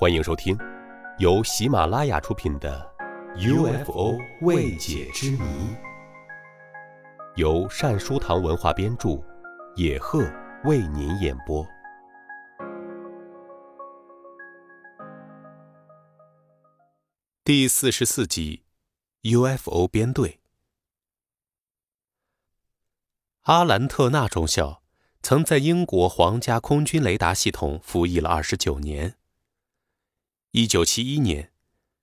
欢迎收听，由喜马拉雅出品的《UFO 未解之谜》，由善书堂文化编著，野鹤为您演播。第四十四集，UFO 编队。阿兰特纳中校曾在英国皇家空军雷达系统服役了二十九年。一九七一年，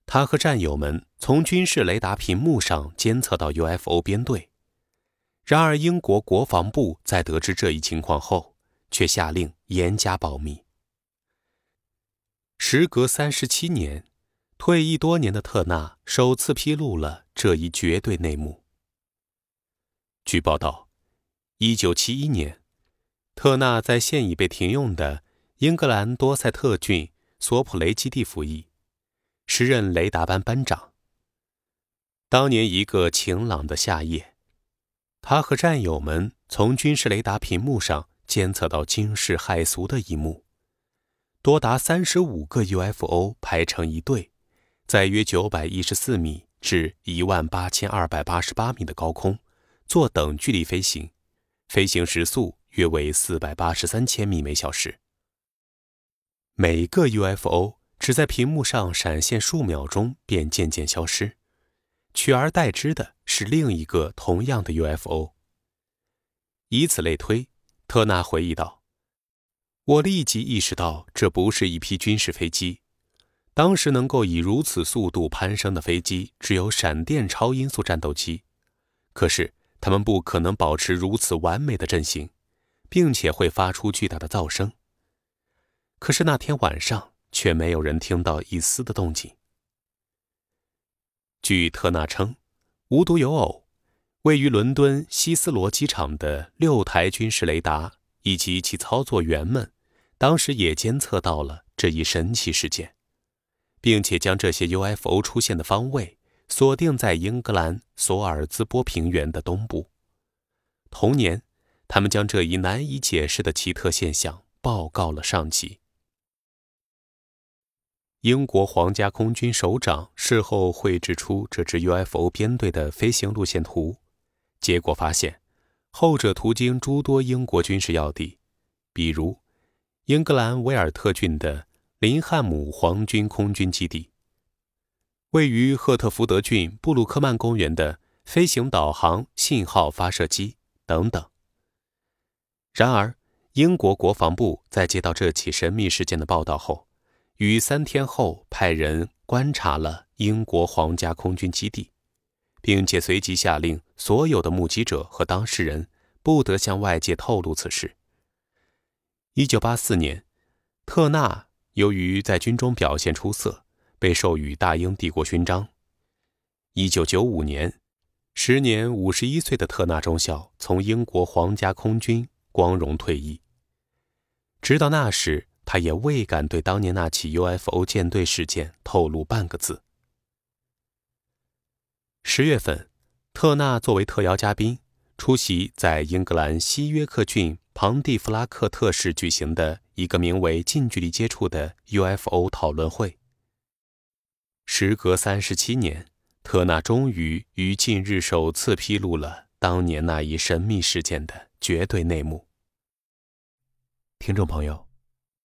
他和战友们从军事雷达屏幕上监测到 UFO 编队。然而，英国国防部在得知这一情况后，却下令严加保密。时隔三十七年，退役多年的特纳首次披露了这一绝对内幕。据报道，一九七一年，特纳在现已被停用的英格兰多塞特郡。索普雷基地服役，时任雷达班班长。当年一个晴朗的夏夜，他和战友们从军事雷达屏幕上监测到惊世骇俗的一幕：多达三十五个 UFO 排成一队，在约九百一十四米至一万八千二百八十八米的高空做等距离飞行，飞行时速约为四百八十三千米每小时。每个 UFO 只在屏幕上闪现数秒钟，便渐渐消失，取而代之的是另一个同样的 UFO。以此类推，特纳回忆道：“我立即意识到这不是一批军事飞机。当时能够以如此速度攀升的飞机，只有闪电超音速战斗机。可是它们不可能保持如此完美的阵型，并且会发出巨大的噪声。”可是那天晚上却没有人听到一丝的动静。据特纳称，无独有偶，位于伦敦希斯罗机场的六台军事雷达以及其操作员们，当时也监测到了这一神奇事件，并且将这些 UFO 出现的方位锁定在英格兰索尔兹波平原的东部。同年，他们将这一难以解释的奇特现象报告了上级。英国皇家空军首长事后绘制出这支 UFO 编队的飞行路线图，结果发现，后者途经诸多英国军事要地，比如英格兰维尔特郡的林汉姆皇军空军基地，位于赫特福德郡布鲁克曼公园的飞行导航信号发射机等等。然而，英国国防部在接到这起神秘事件的报道后，于三天后派人观察了英国皇家空军基地，并且随即下令所有的目击者和当事人不得向外界透露此事。一九八四年，特纳由于在军中表现出色，被授予大英帝国勋章。一九九五年，时年五十一岁的特纳中校从英国皇家空军光荣退役。直到那时。他也未敢对当年那起 UFO 舰队事件透露半个字。十月份，特纳作为特邀嘉宾出席在英格兰西约克郡庞蒂弗拉克特市举行的一个名为“近距离接触”的 UFO 讨论会。时隔三十七年，特纳终于于近日首次披露了当年那一神秘事件的绝对内幕。听众朋友。